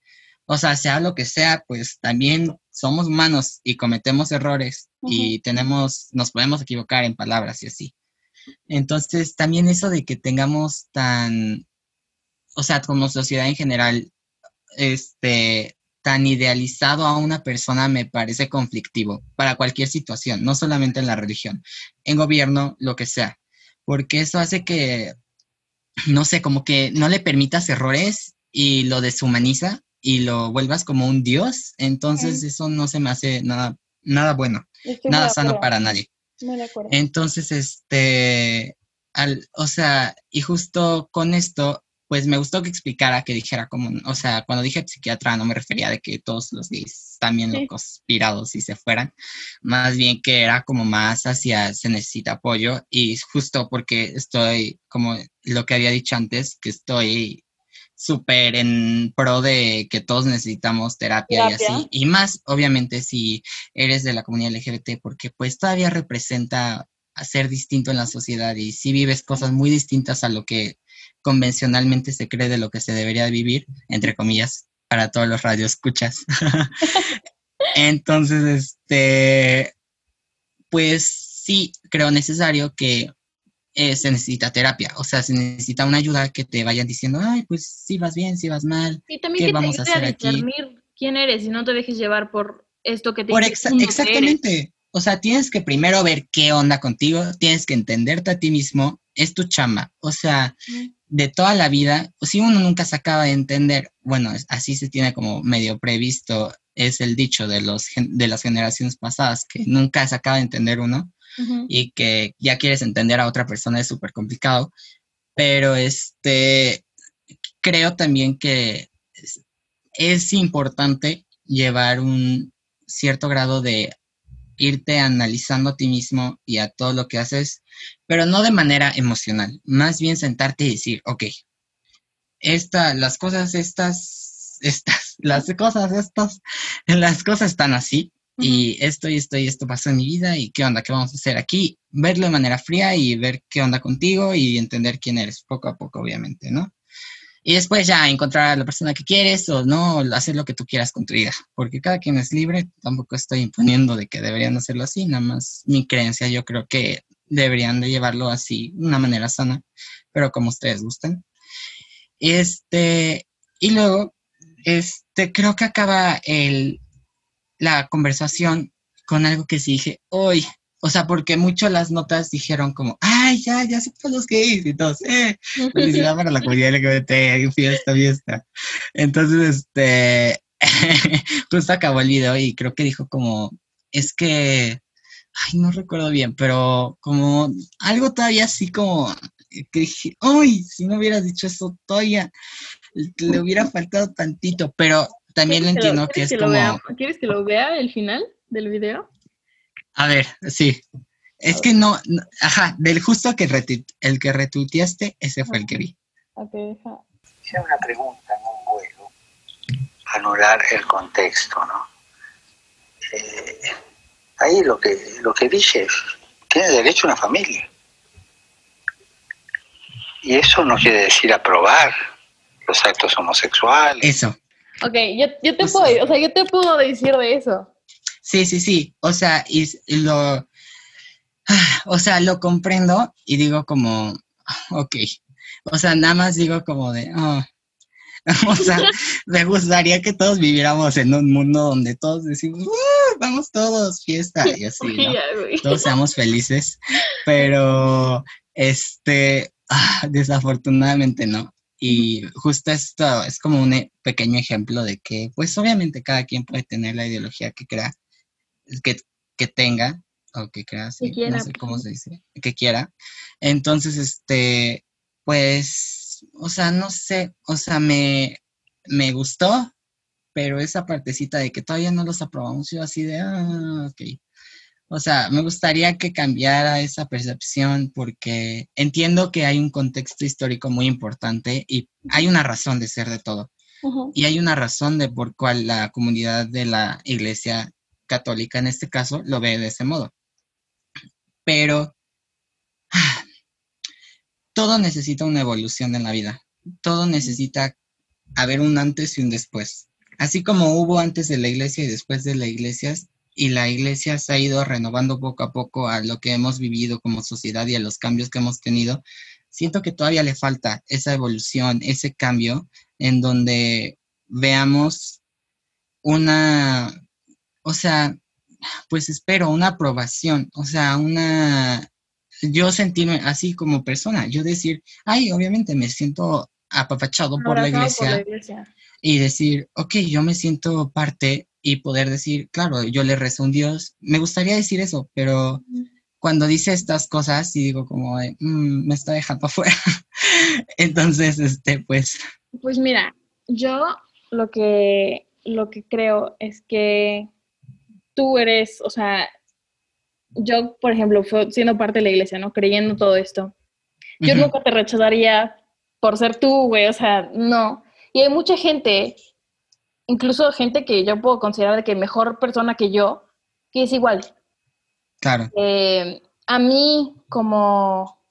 o sea, sea lo que sea, pues también somos humanos y cometemos errores y tenemos, nos podemos equivocar en palabras y así. Entonces, también eso de que tengamos tan o sea, como sociedad en general, este, tan idealizado a una persona me parece conflictivo para cualquier situación, no solamente en la religión, en gobierno, lo que sea, porque eso hace que, no sé, como que no le permitas errores y lo deshumaniza y lo vuelvas como un dios, entonces eso no se me hace nada, nada bueno, nada sano para nadie. Entonces, este, al, o sea, y justo con esto pues me gustó que explicara, que dijera como, o sea, cuando dije psiquiatra no me refería de que todos los gays están bien locos, pirados y se fueran, más bien que era como más hacia se necesita apoyo y justo porque estoy, como lo que había dicho antes, que estoy súper en pro de que todos necesitamos terapia, terapia, y así, y más obviamente si eres de la comunidad LGBT, porque pues todavía representa a ser distinto en la sociedad y si vives cosas muy distintas a lo que convencionalmente se cree de lo que se debería vivir, entre comillas, para todos los radioescuchas. Entonces, este, pues sí, creo necesario que eh, se necesita terapia, o sea, se necesita una ayuda que te vayan diciendo, ay, pues si vas bien, si vas mal, y también ¿qué vamos a hacer aquí? quién eres y no te dejes llevar por esto que te por Exactamente. O sea, tienes que primero ver qué onda contigo, tienes que entenderte a ti mismo, es tu chamba. O sea, de toda la vida, si uno nunca se acaba de entender, bueno, así se tiene como medio previsto, es el dicho de, los, de las generaciones pasadas, que nunca se acaba de entender uno y que ya quieres entender a otra persona es súper complicado, pero este, creo también que es importante llevar un cierto grado de irte analizando a ti mismo y a todo lo que haces, pero no de manera emocional, más bien sentarte y decir, ok, esta, las cosas estas, estas, las cosas estas, las cosas están así, y esto y esto y esto pasó en mi vida, y qué onda, qué vamos a hacer aquí, verlo de manera fría y ver qué onda contigo y entender quién eres, poco a poco, obviamente, ¿no? y después ya encontrar a la persona que quieres o no, hacer lo que tú quieras con tu vida, porque cada quien es libre, tampoco estoy imponiendo de que deberían hacerlo así, nada más mi creencia, yo creo que deberían de llevarlo así, de una manera sana, pero como ustedes gusten. Este, y luego, este, creo que acaba el, la conversación con algo que sí dije, hoy, o sea, porque mucho las notas dijeron como, ay, ya, ya se los gays y todos, eh, felicidad para la comunidad LGBT, fiesta, fiesta. Entonces, este, justo acabó el video y creo que dijo como, es que, ay, no recuerdo bien, pero como algo todavía así como, que dije, uy, si no hubieras dicho eso todavía, le hubiera faltado tantito, pero también lo entiendo que, es como... ¿Quieres que lo vea el final del video? A ver, sí. Es que no, ajá, del justo que el que retuiteaste, ese fue el que vi. Hice una pregunta en un vuelo, anular el contexto, ¿no? Eh, ahí lo que, lo que dice es, tiene derecho a una familia. Y eso no quiere decir aprobar los actos homosexuales. Eso. Ok, yo, yo te puedo, o sea, yo te puedo decir de eso. Sí, sí, sí. O sea, y, y lo, o sea, lo comprendo y digo como, ok. O sea, nada más digo como de, oh. o sea, me gustaría que todos viviéramos en un mundo donde todos decimos, "Uh, vamos todos, fiesta y así. Todos seamos felices, pero este, ah, desafortunadamente no. Y justo esto es como un e- pequeño ejemplo de que, pues obviamente cada quien puede tener la ideología que crea, que, que tenga, o que crea, sí, quiera, no sé cómo se dice, que quiera. Entonces, este, pues, o sea, no sé, o sea, me, me gustó, pero esa partecita de que todavía no los aprobamos, yo así de, ah, ok. O sea, me gustaría que cambiara esa percepción porque entiendo que hay un contexto histórico muy importante y hay una razón de ser de todo. Y hay una razón de por cual la comunidad de la iglesia católica, en este caso, lo ve de ese modo. Pero ah, todo necesita una evolución en la vida. Todo necesita haber un antes y un después. Así como hubo antes de la iglesia y después de la iglesia, y la iglesia se ha ido renovando poco a poco a lo que hemos vivido como sociedad y a los cambios que hemos tenido, siento que todavía le falta esa evolución, ese cambio en donde veamos una, o sea, pues espero una aprobación, o sea, una, yo sentirme así como persona, yo decir, ay, obviamente me siento apapachado por la iglesia por la iglesia. Y decir, ok, yo me siento parte y poder decir, claro, yo le rezo a un Dios. Me gustaría decir eso, pero cuando dice estas cosas y digo como, de, "Mm, me está dejando afuera. Entonces, este, pues, Pues mira, yo lo que, lo que creo es que tú eres, o sea, yo, por ejemplo, fue- siendo parte de la iglesia, ¿no? Creyendo todo esto, yo nunca te rechazaría por ser tú, güey, o sea, no. Y hay mucha gente, incluso gente que yo puedo considerar que mejor persona que yo, que es igual. claro, Eh, a mí, como,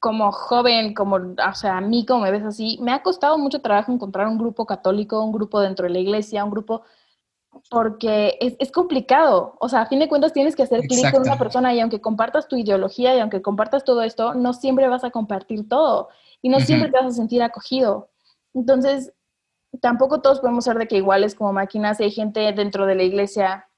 como joven, como, o sea, a mí como me ves así, me ha costado mucho trabajo encontrar un grupo católico, un grupo dentro de la iglesia, un grupo, porque es, es complicado. O sea, a fin de cuentas tienes que hacer clic con una persona y aunque compartas tu ideología y aunque compartas todo esto, no siempre vas a compartir todo y no siempre te vas a sentir acogido. Entonces, tampoco todos podemos ser de que iguales como máquinas. Hay gente dentro de la iglesia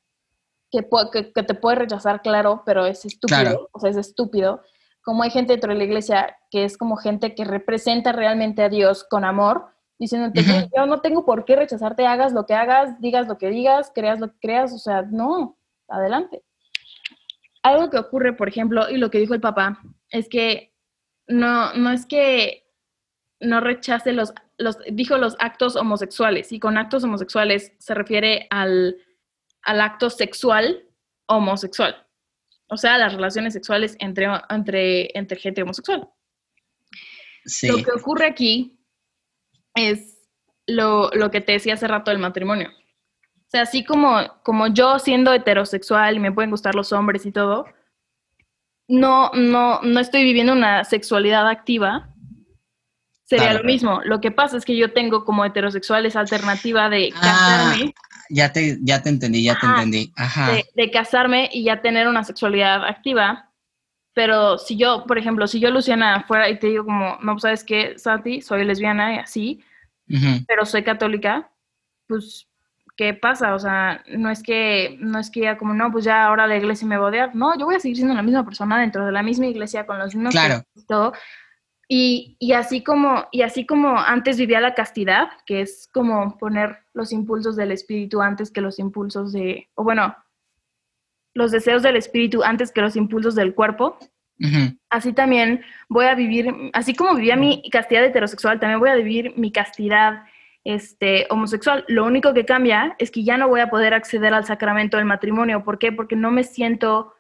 que, que, que te puede rechazar, claro, pero es estúpido. Claro. O sea, es estúpido. Como hay gente dentro de la iglesia que es como gente que representa realmente a Dios con amor, diciéndote, Ujú. "Güey, yo no tengo por qué rechazarte, hagas lo que hagas, digas lo que digas, creas lo que creas, o sea, no, adelante. Algo que ocurre, por ejemplo, y lo que dijo el papá, es que no, no es que no rechace los, los, dijo los actos homosexuales, y con actos homosexuales se refiere al, al acto sexual homosexual, o sea, las relaciones sexuales entre, entre, entre gente homosexual. sí, Lo que ocurre aquí es lo, lo que te decía hace rato del matrimonio. O sea, así como, como yo siendo heterosexual y me pueden gustar los hombres y todo, no, no, no estoy viviendo una sexualidad activa, sería Claro. lo mismo. Lo que pasa es que yo tengo como heterosexual esa alternativa de Ah, casarme, ya te, ya te entendí, ya te Ajá. entendí, ajá, de, de casarme y ya tener una sexualidad activa. Pero si yo, por ejemplo, si yo, Luciana, fuera y te digo como, no, ¿sabes qué, Santi? Soy lesbiana y así, ujú, pero soy católica, pues, ¿qué pasa? O sea, no es que, no es que ya como, no, pues ya ahora la iglesia me va a odiar. No, yo voy a seguir siendo la misma persona dentro de la misma iglesia, con los mismos Claro. y todo. Y, y así como, y así como antes vivía la castidad, que es como poner los impulsos del espíritu antes que los impulsos de, o bueno, los deseos del espíritu antes que los impulsos del cuerpo, así también voy a vivir, así como vivía mi castidad heterosexual, también voy a vivir mi castidad este, homosexual. Lo único que cambia es que ya no voy a poder acceder al sacramento del matrimonio. ¿Por qué? Porque no me siento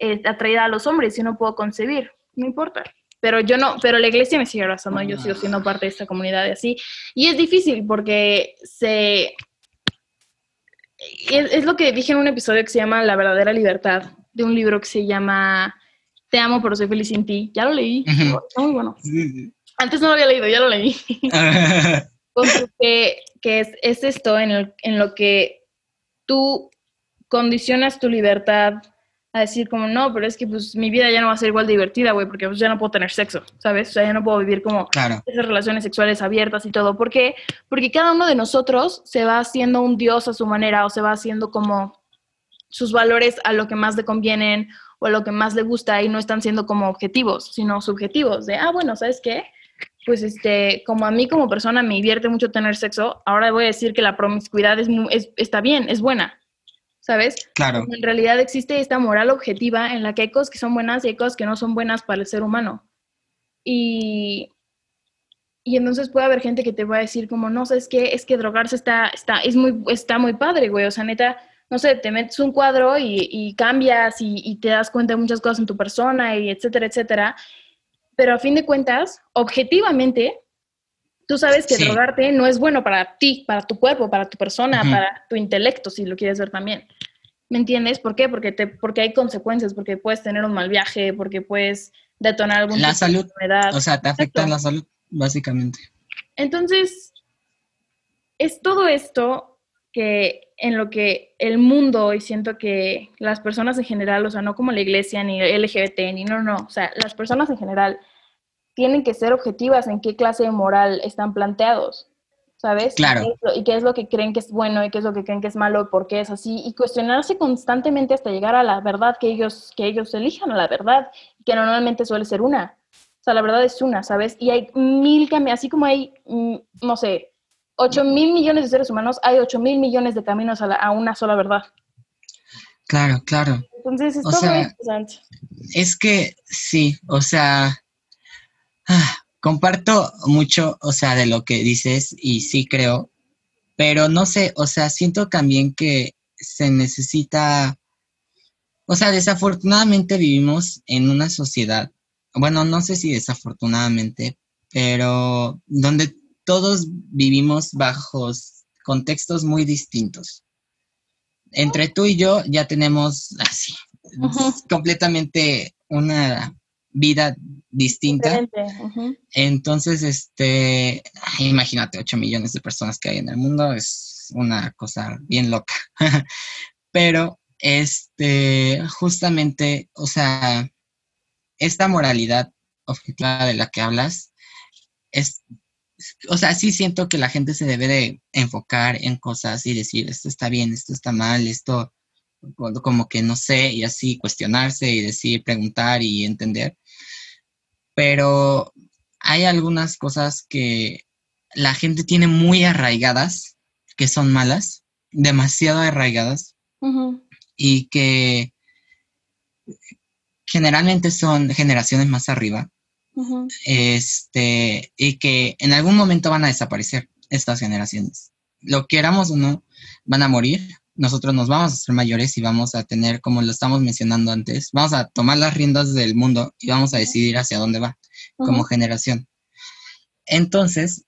eh, atraída a los hombres y no puedo concebir. No importa. Pero yo no, pero la iglesia me sigue abrazando, yo sigo siendo parte de esta comunidad y así. Y es difícil porque se... Es, es lo que dije en un episodio que se llama La verdadera libertad, de un libro que se llama Te amo, pero soy feliz sin ti. Ya lo leí. Está muy bueno. Antes no lo había leído, ya lo leí. que, que es, es esto en, el- en lo que tú condicionas tu libertad a decir como, no, pero es que pues mi vida ya no va a ser igual divertida, güey, porque pues ya no puedo tener sexo, ¿sabes? O sea, ya no puedo vivir como esas relaciones sexuales abiertas y todo. ¿Por qué? Porque cada uno de nosotros se va haciendo un dios a su manera o se va haciendo como sus valores a lo que más le convienen o a lo que más le gusta y no están siendo como objetivos, sino subjetivos, de, ah, bueno, ¿sabes qué? Pues este, como a mí como persona me divierte mucho tener sexo, ahora voy a decir que la promiscuidad es, es está bien, es buena, ¿sabes? Claro. En realidad existe esta moral objetiva en la que hay cosas que son buenas y hay cosas que no son buenas para el ser humano. Y, y entonces puede haber gente que te va a decir como, no, ¿sabes qué? Es que drogarse está, está, es muy, está muy padre, güey. O sea, neta, no sé, te metes un cuadro y, cambias y, te das cuenta de muchas cosas en tu persona y etcétera, etcétera. Pero a fin de cuentas, objetivamente, tú sabes que drogarte no es bueno para ti, para tu cuerpo, para tu persona, para tu intelecto, si lo quieres ver también. ¿Me entiendes? ¿Por qué? Porque, te, porque hay consecuencias, porque puedes tener un mal viaje, porque puedes detonar algún la salud, enfermedad. O sea, te afecta la salud, básicamente. Entonces, es todo esto que en lo que el mundo, y siento que las personas en general, o sea, no como la iglesia, ni LGBT, ni no, no, o sea, las personas en general tienen que ser objetivas en qué clase de moral están planteados, ¿sabes? Claro. Y qué, es lo, que creen que es bueno y qué es lo que creen que es malo y por qué es así, y cuestionarse constantemente hasta llegar a la verdad que ellos, que ellos elijan, a la verdad, que normalmente suele ser una. O sea, la verdad es una, ¿sabes? Y hay mil caminos, así como hay, mm, no sé, 8 mil millones de seres humanos, hay 8 mil millones de caminos a, a, una sola verdad. Claro, claro. Entonces, es todo muy interesante. Es que sí, o sea, Ah, comparto mucho, o sea, de lo que dices y sí creo, pero no sé, o sea, siento también que se necesita, o sea, desafortunadamente vivimos en una sociedad, bueno, no sé si desafortunadamente, pero donde todos vivimos bajo contextos muy distintos. Entre tú y yo ya tenemos así, completamente una vida distinta. Entonces, este, imagínate, 8 millones de personas que hay en el mundo, es una cosa bien loca. Pero, este, justamente, o sea, esta moralidad objetiva de la que hablas, es, o sea, sí siento que la gente se debe de enfocar en cosas y decir, esto está bien, esto está mal, esto como que no sé, y así cuestionarse y decir, preguntar y entender pero hay algunas cosas que la gente tiene muy arraigadas, que son malas, demasiado arraigadas, y que generalmente son generaciones más arriba, este, y que en algún momento van a desaparecer estas generaciones. Lo queramos o no, van a morir, nosotros nos vamos a ser mayores y vamos a tener, como lo estamos mencionando antes, vamos a tomar las riendas del mundo y vamos a decidir hacia dónde va como generación. Entonces,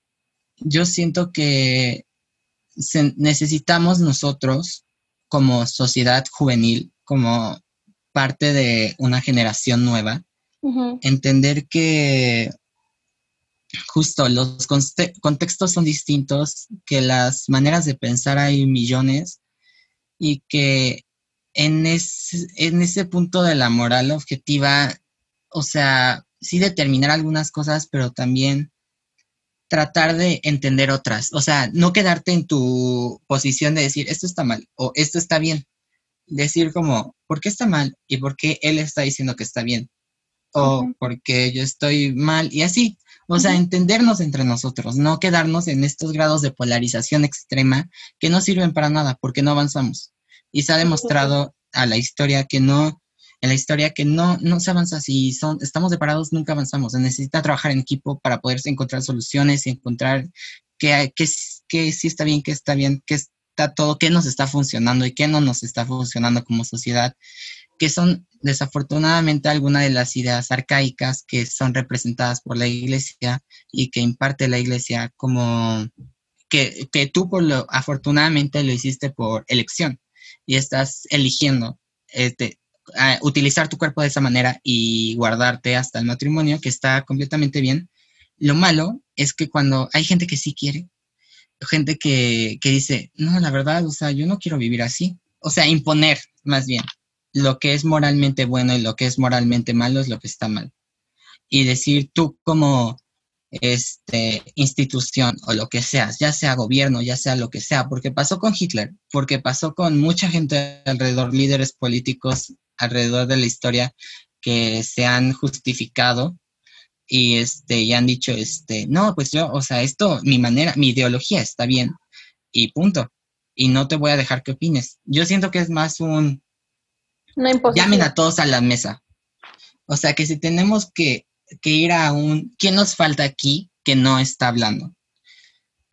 yo siento que necesitamos nosotros como sociedad juvenil, como parte de una generación nueva, entender que justo los contextos son distintos, que las maneras de pensar hay millones y que en, en ese punto de la moral objetiva, o sea, sí determinar algunas cosas, pero también tratar de entender otras. O sea, no quedarte en tu posición de decir, esto está mal o esto está bien. Decir como, ¿por qué está mal? ¿Y por qué él está diciendo que está bien? O porque yo estoy mal y así. O sea, entendernos entre nosotros, no quedarnos en estos grados de polarización extrema que no sirven para nada porque no avanzamos. Y se ha demostrado a la historia que no, en la historia que no, no se avanza si son, estamos separados, nunca avanzamos. Se necesita trabajar en equipo para poder encontrar soluciones y encontrar qué, qué, qué sí está bien, qué está bien, qué está todo, qué nos está funcionando y qué no nos está funcionando como sociedad, que son desafortunadamente algunas de las ideas arcaicas que son representadas por la iglesia y que imparte la iglesia como que, que tú por lo afortunadamente lo hiciste por elección y estás eligiendo este, utilizar tu cuerpo de esa manera y guardarte hasta el matrimonio, que está completamente bien. Lo malo es que cuando hay gente que sí quiere, gente que, que dice, no, la verdad, o sea, yo no quiero vivir así, o sea, imponer más bien lo que es moralmente bueno y lo que es moralmente malo es lo que está mal. Y decir tú como este, institución o lo que seas, ya sea gobierno, ya sea lo que sea, porque pasó con Hitler, porque pasó con mucha gente alrededor, líderes políticos alrededor de la historia que se han justificado y este y han dicho este no pues yo o sea esto mi manera mi ideología está bien y punto y no te voy a dejar que opines yo siento que es más un llamen a todos a la mesa. O sea que si tenemos que que ir a un, ¿quién nos falta aquí que no está hablando?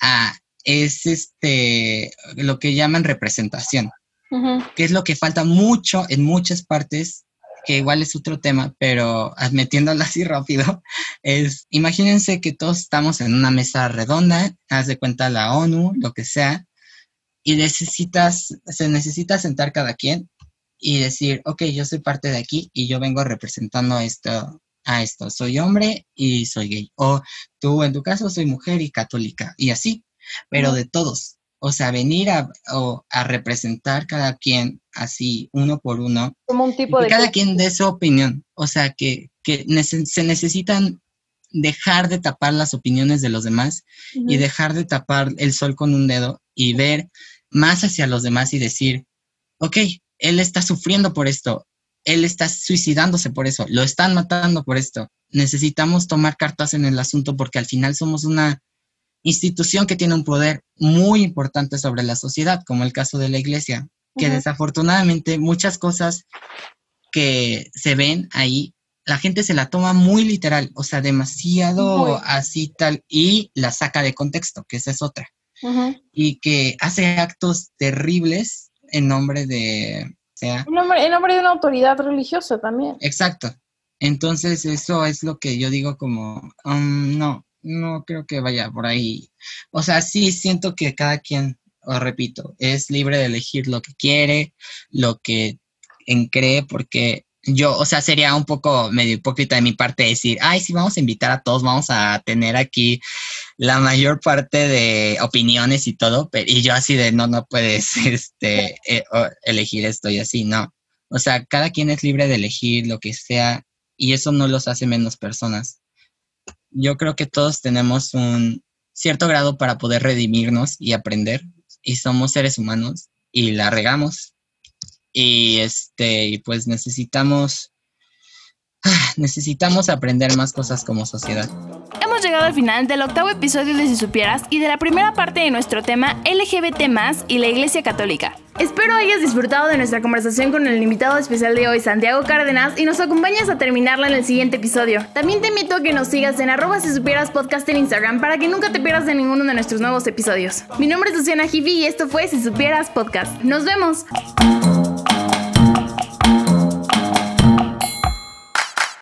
Ah, es este, lo que llaman representación, que es lo que falta mucho en muchas partes, que igual es otro tema, pero metiéndolo así rápido, es, imagínense que todos estamos en una mesa redonda, haz de cuenta la ONU, lo que sea, y necesitas, se necesita sentar cada quien y decir, ok, yo soy parte de aquí y yo vengo representando esto, a esto, soy hombre y soy gay. O tú en tu caso soy mujer y católica. Y así, pero de todos. O sea, venir a, a representar cada quien así, uno por uno. Como un tipo de... Cada quien dé su opinión. O sea, que, que se necesitan dejar de tapar las opiniones de los demás y dejar de tapar el sol con un dedo y ver más hacia los demás y decir, ok, él está sufriendo por esto, él está suicidándose por eso, lo están matando por esto. Necesitamos tomar cartas en el asunto porque al final somos una institución que tiene un poder muy importante sobre la sociedad, como el caso de la iglesia, que desafortunadamente muchas cosas que se ven ahí, la gente se la toma muy literal, o sea, demasiado así tal, y la saca de contexto, que esa es otra. Y que hace actos terribles en nombre de, en nombre, de una autoridad religiosa también. Exacto. Entonces eso es lo que yo digo como, um, no, no creo que vaya por ahí. O sea, sí siento que cada quien, os repito, es libre de elegir lo que quiere, lo que en cree, porque yo, o sea, sería un poco medio hipócrita de mi parte decir, ay, sí, vamos a invitar a todos, vamos a tener aquí la mayor parte de opiniones y todo, pero, y yo así de, no, no puedes este, eh, elegir esto y así, no. O sea, cada quien es libre de elegir lo que sea y eso no los hace menos personas. Yo creo que todos tenemos un cierto grado para poder redimirnos y aprender y somos seres humanos y la regamos y este, pues necesitamos, necesitamos aprender más cosas como sociedad. Hemos llegado al final del octavo episodio de Si Supieras y de la primera parte de nuestro tema LGBT y la Iglesia Católica. Espero hayas disfrutado de nuestra conversación con el invitado especial de hoy, Santiago Cárdenas, y nos acompañes a terminarla en el siguiente episodio. También te invito a que nos sigas en arroba si supieras podcast en Instagram para que nunca te pierdas de ninguno de nuestros nuevos episodios. Mi nombre es Luciana Jivi y esto fue Si Supieras Podcast. ¡Nos vemos!